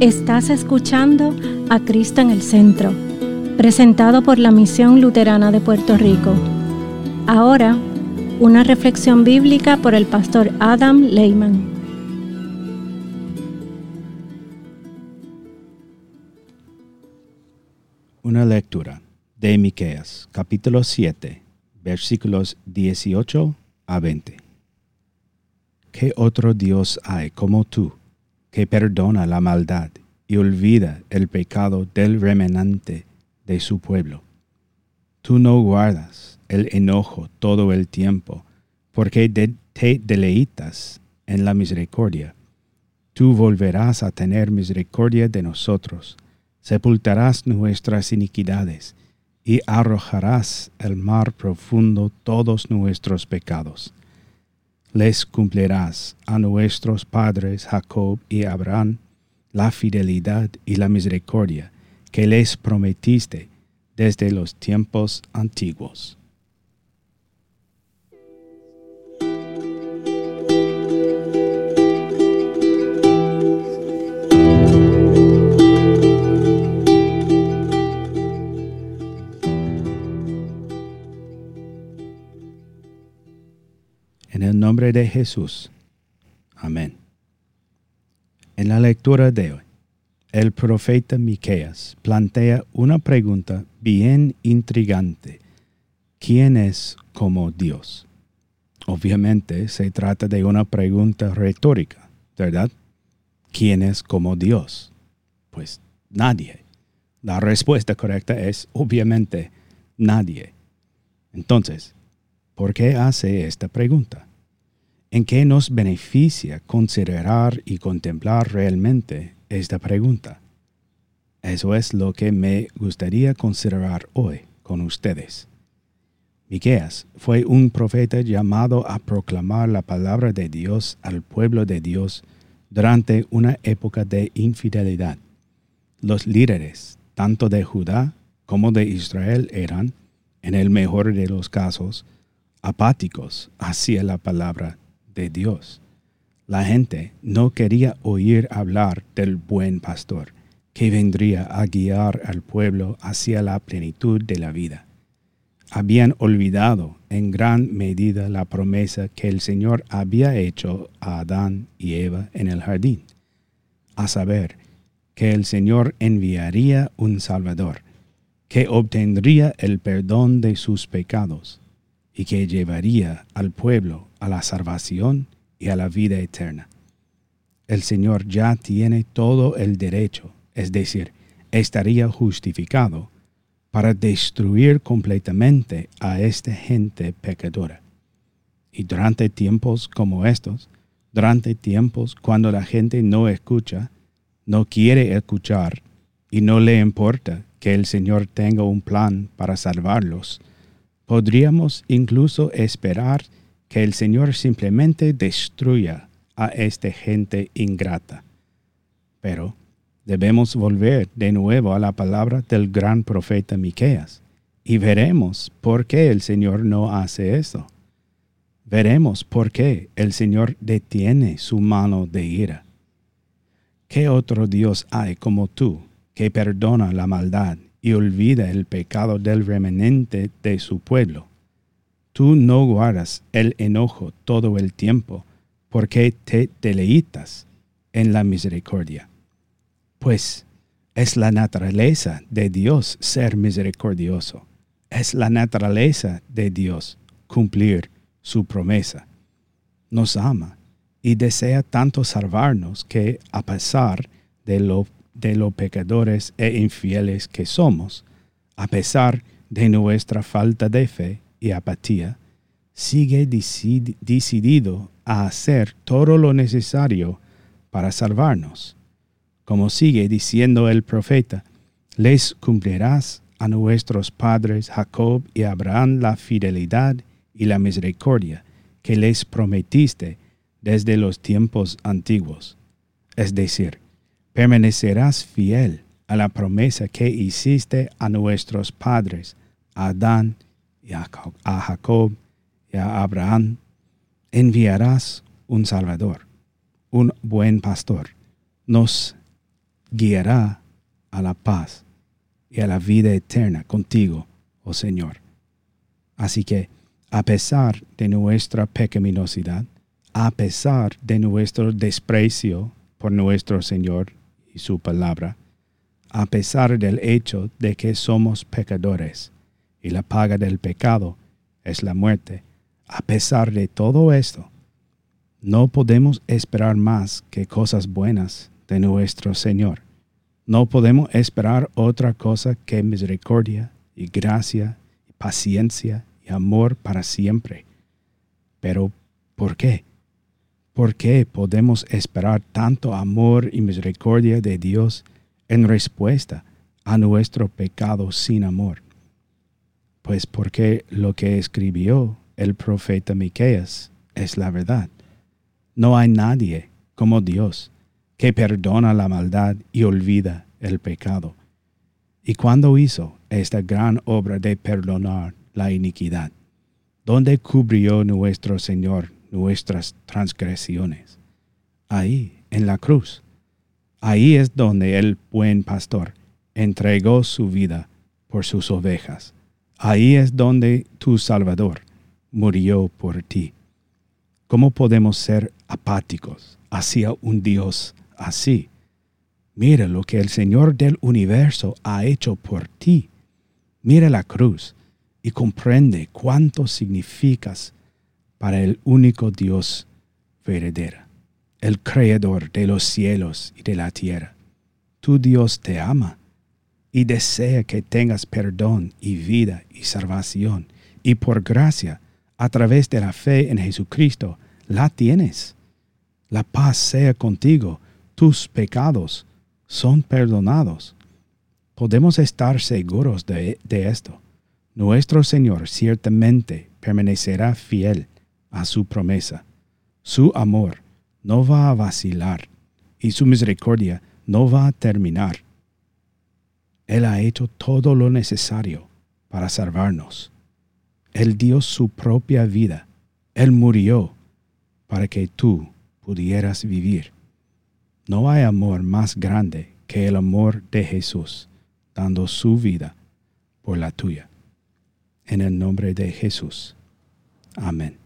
Estás escuchando a Cristo en el Centro, presentado por la Misión Luterana de Puerto Rico. Ahora, una reflexión bíblica por el pastor Adam Lehman. Una lectura de Miqueas, capítulo 7, versículos 18 a 20. ¿Qué otro Dios hay como tú, que perdona la maldad y olvida el pecado del remanente de su pueblo? Tú no guardas el enojo todo el tiempo, porque te deleitas en la misericordia. Tú volverás a tener misericordia de nosotros, sepultarás nuestras iniquidades, y arrojarás al mar profundo todos nuestros pecados. Les cumplirás a nuestros padres Jacob y Abraham la fidelidad y la misericordia que les prometiste desde los tiempos antiguos. Nombre de Jesús. Amén. En la lectura de hoy, el profeta Miqueas plantea una pregunta bien intrigante. ¿Quién es como Dios? Obviamente se trata de una pregunta retórica, ¿verdad? ¿Quién es como Dios? Pues nadie. La respuesta correcta es obviamente nadie. Entonces, ¿por qué hace esta pregunta? ¿En qué nos beneficia considerar y contemplar realmente esta pregunta? Eso es lo que me gustaría considerar hoy con ustedes. Miqueas fue un profeta llamado a proclamar la palabra de Dios al pueblo de Dios durante una época de infidelidad. Los líderes, tanto de Judá como de Israel, eran, en el mejor de los casos, apáticos hacia la palabra de Dios. La gente no quería oír hablar del buen pastor, que vendría a guiar al pueblo hacia la plenitud de la vida. Habían olvidado en gran medida la promesa que el Señor había hecho a Adán y Eva en el jardín, a saber, que el Señor enviaría un Salvador, que obtendría el perdón de sus pecados y que llevaría al pueblo a la salvación y a la vida eterna. El Señor ya tiene todo el derecho, es decir, estaría justificado para destruir completamente a esta gente pecadora. Y durante tiempos como estos, durante tiempos cuando la gente no escucha, no quiere escuchar y no le importa que el Señor tenga un plan para salvarlos, Podríamos incluso esperar que el Señor simplemente destruya a esta gente ingrata. Pero debemos volver de nuevo a la palabra del gran profeta Miqueas y veremos por qué el Señor no hace eso. Veremos por qué el Señor detiene su mano de ira. ¿Qué otro Dios hay como tú que perdona la maldad y olvida el pecado del remanente de su pueblo. Tú no guardas el enojo todo el tiempo, porque te deleitas en la misericordia. Pues es la naturaleza de Dios ser misericordioso. Es la naturaleza de Dios cumplir su promesa. Nos ama y desea tanto salvarnos que a pesar de lo de los pecadores e infieles que somos, a pesar de nuestra falta de fe y apatía, sigue decidido a hacer todo lo necesario para salvarnos. Como sigue diciendo el profeta, les cumplirás a nuestros padres Jacob y Abraham la fidelidad y la misericordia que les prometiste desde los tiempos antiguos. Es decir, permanecerás fiel a la promesa que hiciste a nuestros padres, a Adán y a Jacob y a Abraham. Enviarás un Salvador, un buen pastor. Nos guiará a la paz y a la vida eterna contigo, oh Señor. Así que, a pesar de nuestra pecaminosidad, a pesar de nuestro desprecio por nuestro Señor y su palabra, a pesar del hecho de que somos pecadores y la paga del pecado es la muerte, a pesar de todo esto, no podemos esperar más que cosas buenas de nuestro Señor. No podemos esperar otra cosa que misericordia y gracia y paciencia y amor para siempre. Pero, ¿por qué? ¿Por qué podemos esperar tanto amor y misericordia de Dios en respuesta a nuestro pecado sin amor? Pues porque lo que escribió el profeta Miqueas es la verdad. No hay nadie como Dios que perdona la maldad y olvida el pecado. ¿Y cuando hizo esta gran obra de perdonar la iniquidad? ¿Dónde cubrió nuestro Señor nuestras transgresiones? Ahí, en la cruz. Ahí es donde el buen pastor entregó su vida por sus ovejas. Ahí es donde tu Salvador murió por ti. ¿Cómo podemos ser apáticos hacia un Dios así. Mira lo que el Señor del universo ha hecho por ti. Mira la cruz y comprende cuánto significas para el único Dios verdadero, el Creador de los cielos y de la tierra. Tu Dios te ama y desea que tengas perdón y vida y salvación, y por gracia, a través de la fe en Jesucristo, la tienes. La paz sea contigo tus pecados son perdonados. Podemos estar seguros de, esto. Nuestro Señor ciertamente permanecerá fiel a su promesa. Su amor no va a vacilar y su misericordia no va a terminar. Él ha hecho todo lo necesario para salvarnos. Él dio su propia vida. Él murió para que tú pudieras vivir. No hay amor más grande que el amor de Jesús, dando su vida por la tuya. En el nombre de Jesús. Amén.